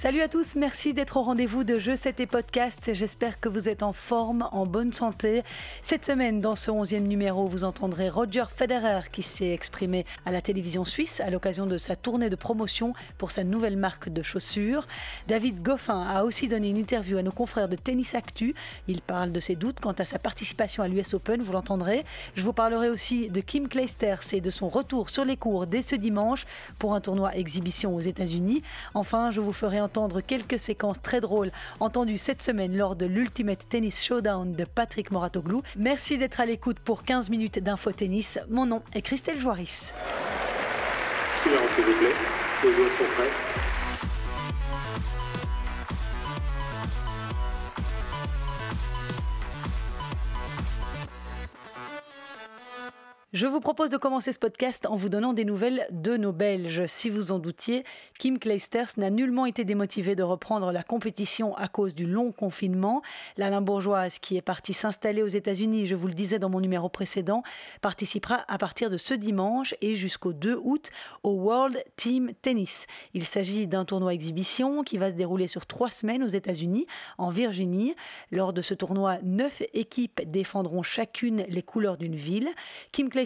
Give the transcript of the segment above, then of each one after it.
Salut à tous, merci d'être au rendez-vous de Jeux 7 et Podcast. J'espère que vous êtes en forme, en bonne santé. Cette semaine, dans ce 11e numéro, vous entendrez Roger Federer qui s'est exprimé à la télévision suisse à l'occasion de sa tournée de promotion pour sa nouvelle marque de chaussures. David Goffin a aussi donné une interview à nos confrères de Tennis Actu. Il parle de ses doutes quant à sa participation à l'US Open, vous l'entendrez. Je vous parlerai aussi de Kim Clijsters et de son retour sur les cours dès ce dimanche pour un tournoi exhibition aux États-Unis. Enfin, je vous ferai entendre quelques séquences très drôles entendues cette semaine lors de l'Ultimate Tennis Showdown de Patrick Moratoglou. Merci d'être à l'écoute pour 15 minutes d'info tennis. Mon nom est Christelle Joaris. Silence s'il vous plaît, les joueurs sont prêts. Je vous propose de commencer ce podcast en vous donnant des nouvelles de nos Belges. Si vous en doutiez, Kim Clijsters n'a nullement été démotivée de reprendre la compétition à cause du long confinement. La Limbourgeoise, qui est partie s'installer aux États-Unis, je vous le disais dans mon numéro précédent, participera à partir de ce dimanche et jusqu'au 2 août au World Team Tennis. Il s'agit d'un tournoi exhibition qui va se dérouler sur trois semaines aux États-Unis, en Virginie. Lors de ce tournoi, neuf équipes défendront chacune les couleurs d'une ville.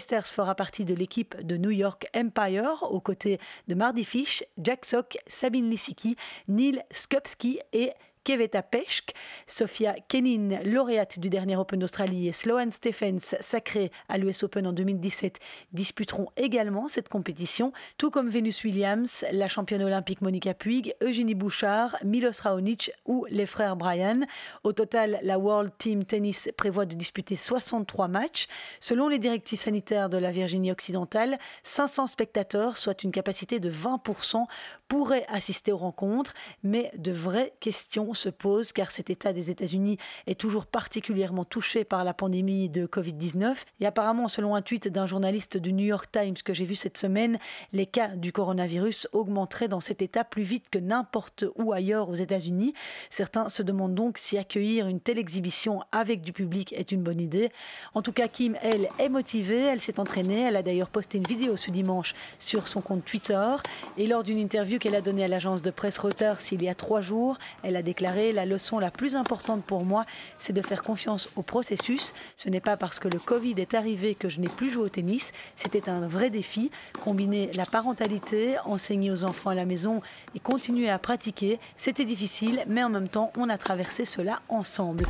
Fera partie de l'équipe de New York Empire aux côtés de Mardy Fish, Jack Sock, Sabine Lissiki, Neil Skupski et Keveta Peschk, Sofia Kenin, lauréate du dernier Open d'Australie, et Sloane Stephens, sacrée à l'US Open en 2017, disputeront également cette compétition, tout comme Venus Williams, la championne olympique Monica Puig, Eugénie Bouchard, Milos Raonic ou les frères Bryan. Au total, la World Team Tennis prévoit de disputer 63 matchs. Selon les directives sanitaires de la Virginie occidentale, 500 spectateurs, soit une capacité de 20%, pourraient assister aux rencontres, mais de vraies questions se pose car cet État des États-Unis est toujours particulièrement touché par la pandémie de Covid-19. Et apparemment, selon un tweet d'un journaliste du New York Times que j'ai vu cette semaine, les cas du coronavirus augmenteraient dans cet État plus vite que n'importe où ailleurs aux États-Unis. Certains se demandent donc si accueillir une telle exhibition avec du public est une bonne idée. En tout cas, Kim, elle, est motivée, elle s'est entraînée, elle a d'ailleurs posté une vidéo ce dimanche sur son compte Twitter. Et lors d'une interview qu'elle a donnée à l'agence de presse Reuters il y a trois jours, elle a déclaré la leçon la plus importante pour moi, c'est de faire confiance au processus. Ce n'est pas parce que le Covid est arrivé que je n'ai plus joué au tennis. C'était un vrai défi. Combiner la parentalité, enseigner aux enfants à la maison et continuer à pratiquer, c'était difficile, mais en même temps, on a traversé cela ensemble.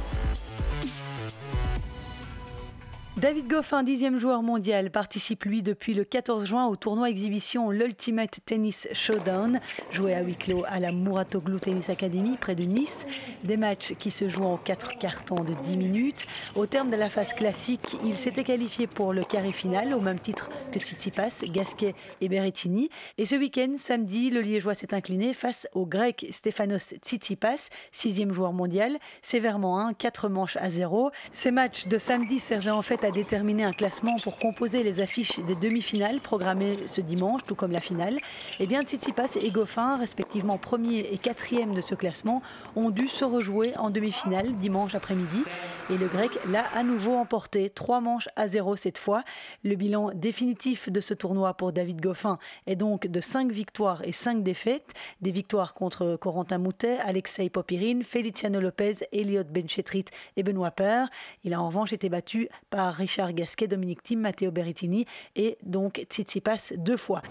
David Goffin, dixième joueur mondial, participe lui depuis le 14 juin au tournoi exhibition l'Ultimate Tennis Showdown, joué à huis clos à la Muratoglu Tennis Academy près de Nice. Des matchs qui se jouent en quatre cartons de 10 minutes. Au terme de la phase classique, il s'était qualifié pour le carré final au même titre que Tsitsipas, Gasquet et Berrettini. Et ce week-end, samedi, le Liégeois s'est incliné face au Grec Stefanos Tsitsipas, sixième joueur mondial, sévèrement 1, 4 manches à 0. Ces matchs de samedi servaient en fait à déterminer un classement pour composer les affiches des demi-finales programmées ce dimanche, tout comme la finale. Eh bien, Tsitsipas et Goffin, respectivement premier et quatrième de ce classement, ont dû se rejouer en demi-finale dimanche après-midi. Et le grec l'a à nouveau emporté, trois manches à zéro cette fois. Le bilan définitif de ce tournoi pour David Goffin est donc de 5 victoires et 5 défaites. Des victoires contre Corentin Moutet, Alexei Popirine, Feliciano Lopez, Elliot Benchetrit et Benoît Paire. Il a en revanche été battu par Richard Gasquet, Dominique Thiem, Matteo Berrettini et donc Tsitsipas deux fois.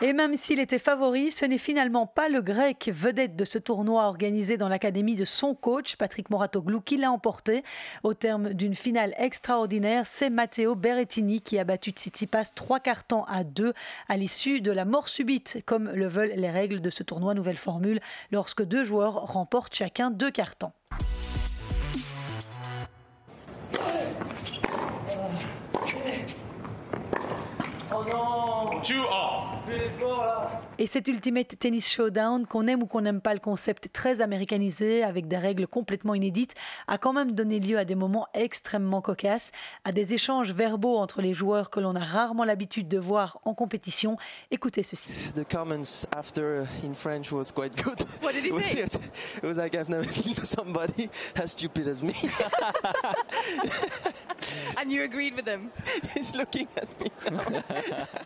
Et même s'il était favori, ce n'est finalement pas le grec vedette de ce tournoi organisé dans l'académie de son coach, Patrick Moratoglou, qui l'a emporté. Au terme d'une finale extraordinaire, c'est Matteo Berrettini qui a battu Tsitsipas trois cartons à deux à l'issue de la mort subite, comme le veulent les règles de ce tournoi nouvelle formule, lorsque deux joueurs remportent chacun deux cartons. Oh non Et cet Ultimate Tennis Showdown, qu'on aime ou qu'on n'aime pas le concept très américanisé, avec des règles complètement inédites, a quand même donné lieu à des moments extrêmement cocasses, à des échanges verbaux entre les joueurs que l'on a rarement l'habitude de voir en compétition. Écoutez ceci. The comments after in French was quite good. What did he say? It was like I've never seen somebody as stupid as me. And you agreed with him? He's looking at me.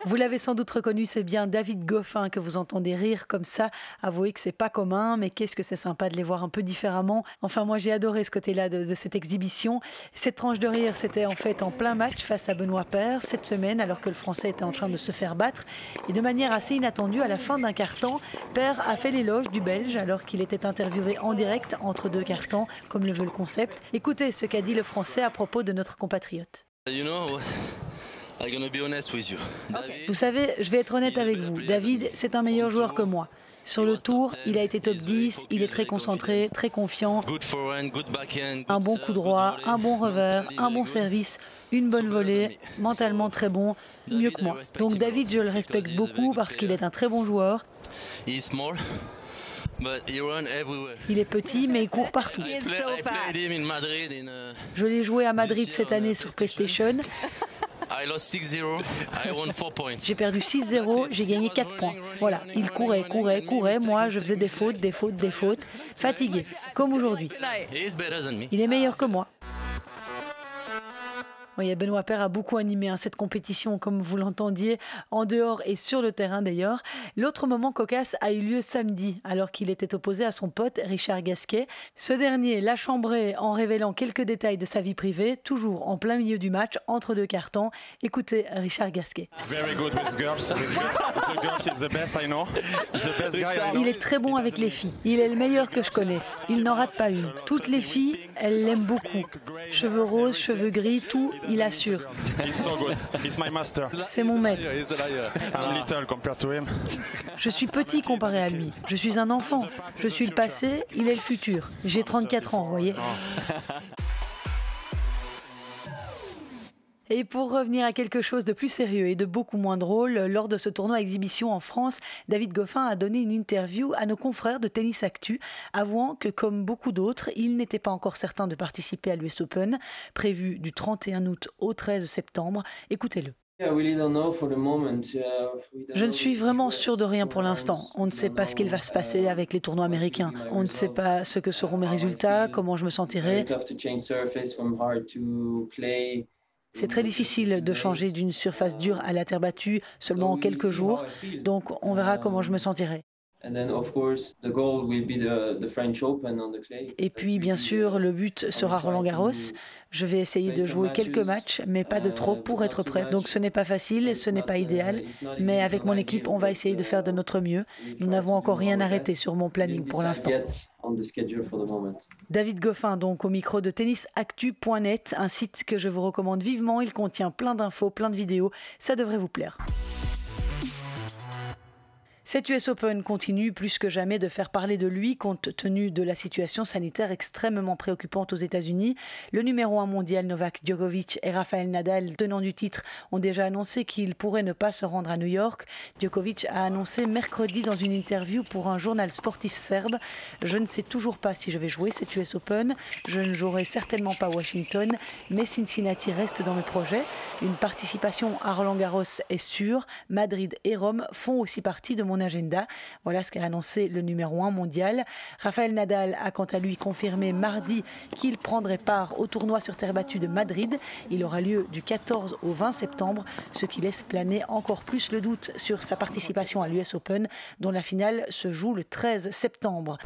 Vous l'avez sans doute reconnu, c'est bien David Goffin que vous entendez rire comme ça. Avouez que c'est pas commun, mais qu'est-ce que c'est sympa de les voir un peu différemment. Enfin, moi j'ai adoré ce côté-là de, cette exhibition. Cette tranche de rire, c'était en fait en plein match face à Benoît Paire cette semaine, alors que le Français était en train de se faire battre. Et de manière assez inattendue, à la fin d'un carton, Paire a fait l'éloge du Belge alors qu'il était interviewé en direct entre deux cartons, comme le veut le concept. Écoutez ce qu'a dit le Français à propos de notre compatriote. I'm gonna be honest with you? David, Vous savez, je vais être honnête avec vous. David, c'est un meilleur joueur que moi. Sur le tour, il a été top 10, il est très concentré, très confiant, good forehand, good backhand, un good bon coup droit, good un bon revers, good un bon service, une bonne volée, mentalement très bon, mieux que moi. Donc David, je le respecte beaucoup parce qu'il est un très bon joueur. He's small, but he run everywhere. Il est petit, mais il court partout. Uh, Je l'ai joué à Madrid cette année sur PlayStation. I lost 6-0. I won 4 points. J'ai perdu 6-0, j'ai gagné 4 points. Voilà, il courait, courait, courait. Moi, je faisais des fautes, des fautes, des fautes. Fatigué, comme aujourd'hui. Il est meilleur que moi. Oui, Benoît Paire a beaucoup animé hein, cette compétition, comme vous l'entendiez, en dehors et sur le terrain d'ailleurs. L'autre moment cocasse a eu lieu samedi, alors qu'il était opposé à son pote Richard Gasquet. Ce dernier l'a chambré en révélant quelques détails de sa vie privée, toujours en plein milieu du match, entre deux cartons. Écoutez Richard Gasquet. Il est très bon avec les filles. Il est le meilleur que je connaisse. Il n'en rate pas une. Toutes les filles, elles l'aiment beaucoup. Cheveux roses, cheveux gris, tout, il assure. C'est mon maître. Je suis petit comparé à lui. Je suis un enfant. Je suis le passé, il est le futur. J'ai 34 ans, vous voyez. Et pour revenir à quelque chose de plus sérieux et de beaucoup moins drôle, lors de ce tournoi exhibition en France, David Goffin a donné une interview à nos confrères de Tennis Actu, avouant que comme beaucoup d'autres, il n'était pas encore certain de participer à l'US Open, prévu du 31 août au 13 septembre. Écoutez-le. Je ne suis vraiment sûr de rien pour l'instant. On ne sait pas ce qu'il va se passer avec les tournois américains. On ne sait pas ce que seront mes résultats, comment je me sentirai. C'est très difficile de changer d'une surface dure à la terre battue seulement en quelques jours. Donc on verra comment je me sentirai. Et puis, bien sûr, le but sera Roland Garros. Je vais essayer de jouer quelques matchs, mais pas de trop pour être prêt. Donc ce n'est pas facile, ce n'est pas idéal, mais avec mon équipe, on va essayer de faire de notre mieux. Nous n'avons encore rien arrêté sur mon planning pour l'instant. David Goffin, donc au micro de tennisactu.net, un site que je vous recommande vivement. Il contient plein d'infos, plein de vidéos. Ça devrait vous plaire. Cet US Open continue plus que jamais de faire parler de lui compte tenu de la situation sanitaire extrêmement préoccupante aux États-Unis. Le numéro 1 mondial Novak Djokovic et Rafael Nadal, tenant du titre, ont déjà annoncé qu'ils pourraient ne pas se rendre à New York. Djokovic a annoncé mercredi dans une interview pour un journal sportif serbe Je ne sais toujours pas si je vais jouer cet US Open. Je ne jouerai certainement pas Washington, mais Cincinnati reste dans mes projets. Une participation à Roland Garros est sûre. Madrid et Rome font aussi partie de agenda. Voilà ce qu'a annoncé le numéro 1 mondial. Rafael Nadal a quant à lui confirmé mardi qu'il prendrait part au tournoi sur terre battue de Madrid. Il aura lieu du 14 au 20 septembre, ce qui laisse planer encore plus le doute sur sa participation à l'US Open, dont la finale se joue le 13 septembre.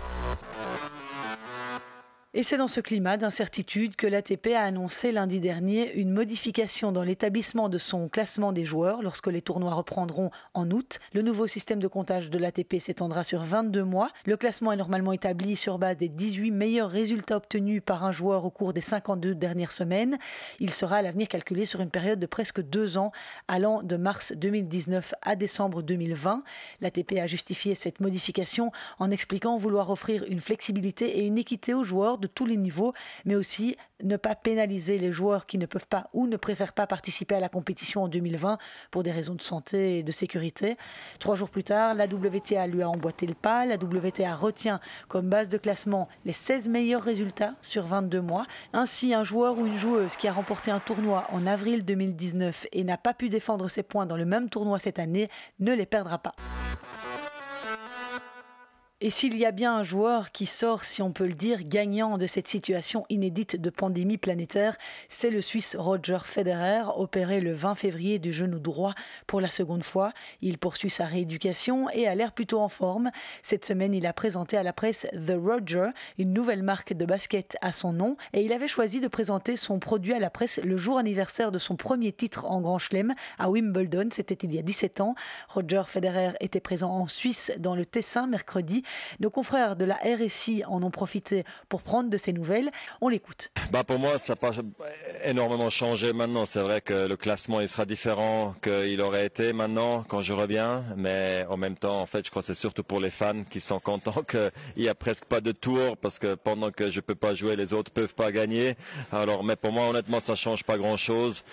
Et c'est dans ce climat d'incertitude que l'ATP a annoncé lundi dernier une modification dans l'établissement de son classement des joueurs lorsque les tournois reprendront en août. Le nouveau système de comptage de l'ATP s'étendra sur 22 mois. Le classement est normalement établi sur base des 18 meilleurs résultats obtenus par un joueur au cours des 52 dernières semaines. Il sera à l'avenir calculé sur une période de presque deux ans, allant de mars 2019 à décembre 2020. L'ATP a justifié cette modification en expliquant vouloir offrir une flexibilité et une équité aux joueurs tous les niveaux, mais aussi ne pas pénaliser les joueurs qui ne peuvent pas ou ne préfèrent pas participer à la compétition en 2020 pour des raisons de santé et de sécurité. Trois jours plus tard, la WTA lui a emboîté le pas. La WTA retient comme base de classement les 16 meilleurs résultats sur 22 mois. Ainsi, un joueur ou une joueuse qui a remporté un tournoi en avril 2019 et n'a pas pu défendre ses points dans le même tournoi cette année ne les perdra pas. Et s'il y a bien un joueur qui sort, si on peut le dire, gagnant de cette situation inédite de pandémie planétaire, c'est le Suisse Roger Federer, opéré le 20 février du genou droit pour la seconde fois. Il poursuit sa rééducation et a l'air plutôt en forme. Cette semaine, il a présenté à la presse The Roger, une nouvelle marque de basket à son nom, et il avait choisi de présenter son produit à la presse le jour anniversaire de son premier titre en Grand Chelem à Wimbledon. C'était il y a 17 ans. Roger Federer était présent en Suisse dans le Tessin mercredi nos confrères de la RSI en ont profité pour prendre de ces nouvelles. On l'écoute. Bah pour moi, ça n'a pas énormément changé maintenant. C'est vrai que le classement il sera différent qu'il aurait été maintenant quand je reviens, mais en même temps, en fait, je crois que c'est surtout pour les fans qui sont contents qu'il n'y a presque pas de tour parce que pendant que je peux pas jouer, les autres peuvent pas gagner. Alors, mais pour moi, honnêtement, ça change pas grand chose.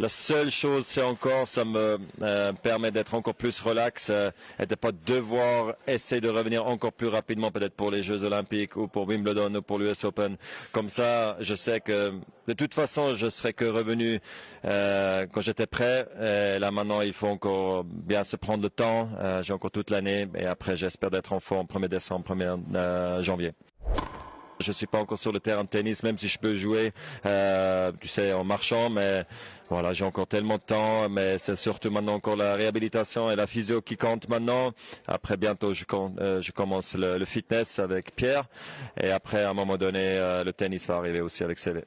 La seule chose, c'est encore, ça me euh, permet d'être encore plus relax euh, et de pas devoir essayer de revenir encore plus rapidement, peut-être pour les Jeux Olympiques ou pour Wimbledon ou pour l'US Open. Comme ça, je sais que de toute façon, je serai que revenu euh, quand j'étais prêt. Là maintenant, il faut encore bien se prendre le temps. J'ai encore toute l'année et après, j'espère d'être en forme 1er décembre, 1er janvier. Je suis pas encore sur le terrain de tennis, même si je peux jouer, euh, tu sais, en marchant, mais voilà, j'ai encore tellement de temps, mais c'est surtout maintenant encore la réhabilitation et la physio qui compte maintenant. Après, bientôt, je, euh, commence le, fitness avec Pierre, et après, à un moment donné, euh, le tennis va arriver aussi avec CV.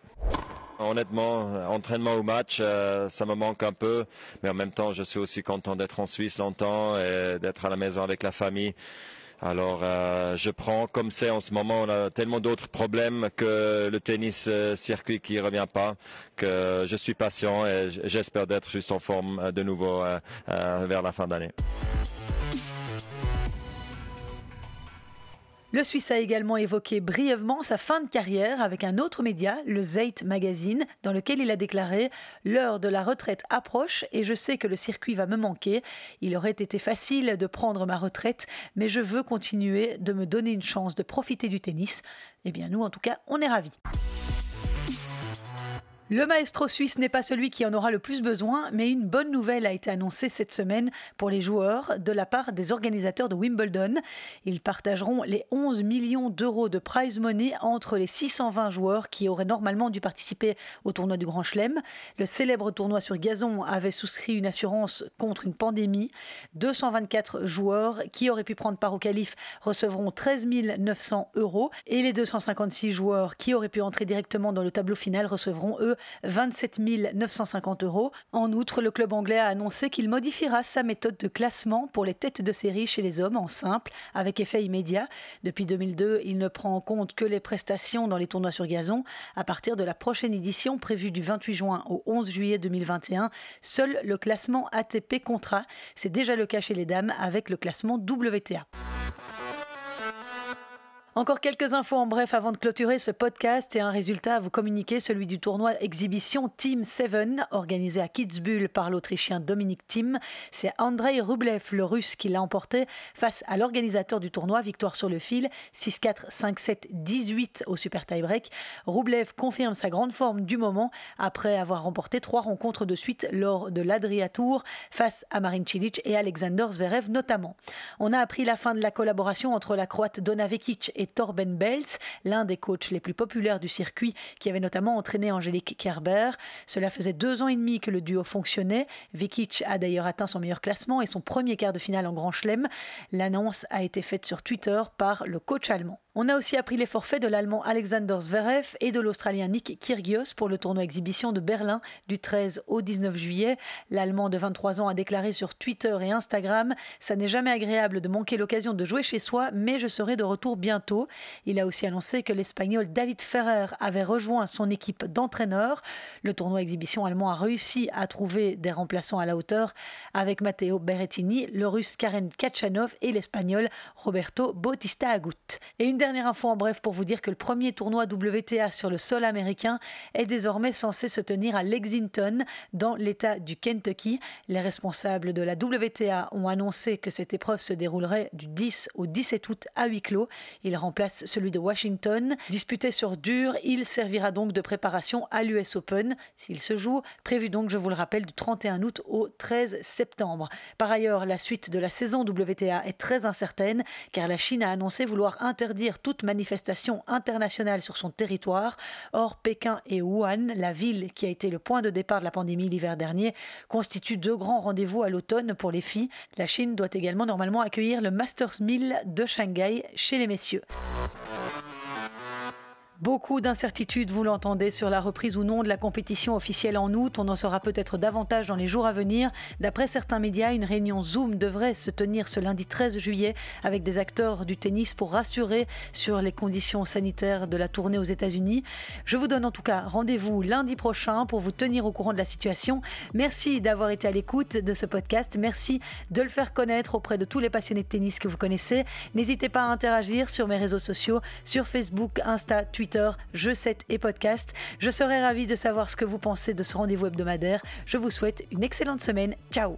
Honnêtement, entraînement au match, ça me manque un peu, mais en même temps, je suis aussi content d'être en Suisse longtemps et d'être à la maison avec la famille. Alors euh, je prends comme c'est en ce moment, on a tellement d'autres problèmes que le tennis euh, circuit qui revient pas, que je suis patient et j'espère d'être juste en forme euh, de nouveau vers la fin d'année. Le Suisse a également évoqué brièvement sa fin de carrière avec un autre média, le Zeit Magazine, dans lequel il a déclaré L'heure de la retraite approche et je sais que le circuit va me manquer. Il aurait été facile de prendre ma retraite, mais je veux continuer de me donner une chance de profiter du tennis. Eh bien, nous, en tout cas, on est ravis. Le maestro suisse n'est pas celui qui en aura le plus besoin, mais une bonne nouvelle a été annoncée cette semaine pour les joueurs de la part des organisateurs de Wimbledon. Ils partageront les 11 millions d'euros de prize money entre les 620 joueurs qui auraient normalement dû participer au tournoi du Grand Chelem. Le célèbre tournoi sur gazon avait souscrit une assurance contre une pandémie. 224 joueurs qui auraient pu prendre part au qualif recevront 13 900 euros et les 256 joueurs qui auraient pu entrer directement dans le tableau final recevront eux 27 950 euros. En outre, le club anglais a annoncé qu'il modifiera sa méthode de classement pour les têtes de série chez les hommes en simple, avec effet immédiat. Depuis 2002, il ne prend en compte que les prestations dans les tournois sur gazon. À partir de la prochaine édition, prévue du 28 juin au 11 juillet 2021, seul le classement ATP comptera. C'est déjà le cas chez les dames avec le classement WTA. Encore quelques infos en bref avant de clôturer ce podcast et un résultat à vous communiquer, celui du tournoi exhibition Team 7 organisé à Kitzbühel par l'Autrichien Dominique Thiem. C'est Andrei Rublev, le russe, qui l'a emporté face à l'organisateur du tournoi, victoire sur le fil, 6-4, 5-7, 18 au super tie-break. Rublev confirme sa grande forme du moment après avoir remporté trois rencontres de suite lors de l'Adria Tour face à Marin Cilic et Alexander Zverev notamment. On a appris la fin de la collaboration entre la Croate Dona Vekic Torben Belz, l'un des coachs les plus populaires du circuit, qui avait notamment entraîné Angélique Kerber. Cela faisait deux ans et demi que le duo fonctionnait. Vikic a d'ailleurs atteint son meilleur classement et son premier quart de finale en Grand Chelem. L'annonce a été faite sur Twitter par le coach allemand. On a aussi appris les forfaits de l'Allemand Alexander Zverev et de l'Australien Nick Kyrgios pour le tournoi exhibition de Berlin du 13 au 19 juillet. L'Allemand de 23 ans a déclaré sur Twitter et Instagram Ça n'est jamais agréable de manquer l'occasion de jouer chez soi, mais je serai de retour bientôt. Il a aussi annoncé que l'Espagnol David Ferrer avait rejoint son équipe d'entraîneurs. Le tournoi exhibition allemand a réussi à trouver des remplaçants à la hauteur avec Matteo Berrettini, le russe Karen Kachanov et l'Espagnol Roberto Bautista Agut. Dernière info en bref pour vous dire que le premier tournoi WTA sur le sol américain est désormais censé se tenir à Lexington, dans l'État du Kentucky. Les responsables de la WTA ont annoncé que cette épreuve se déroulerait du 10 au 17 août à huis clos. Il remplace celui de Washington. Disputé sur dur, il servira donc de préparation à l'US Open, s'il se joue, prévu donc, je vous le rappelle, du 31 août au 13 septembre. Par ailleurs, la suite de la saison WTA est très incertaine, car la Chine a annoncé vouloir interdire toute manifestation internationale sur son territoire. Or, Pékin et Wuhan, la ville qui a été le point de départ de la pandémie l'hiver dernier, constituent deux grands rendez-vous à l'automne pour les filles. La Chine doit également normalement accueillir le Masters 1000 de Shanghai chez les messieurs. Beaucoup d'incertitudes, vous l'entendez, sur la reprise ou non de la compétition officielle en août. On en saura peut-être davantage dans les jours à venir. D'après certains médias, une réunion Zoom devrait se tenir ce lundi 13 juillet avec des acteurs du tennis pour rassurer sur les conditions sanitaires de la tournée aux États-Unis. Je vous donne en tout cas rendez-vous lundi prochain pour vous tenir au courant de la situation. Merci d'avoir été à l'écoute de ce podcast. Merci de le faire connaître auprès de tous les passionnés de tennis que vous connaissez. N'hésitez pas à interagir sur mes réseaux sociaux, sur Facebook, Insta, Twitter je 7 et podcast. Je serai ravie de savoir ce que vous pensez de ce rendez-vous hebdomadaire. Je vous souhaite une excellente semaine. Ciao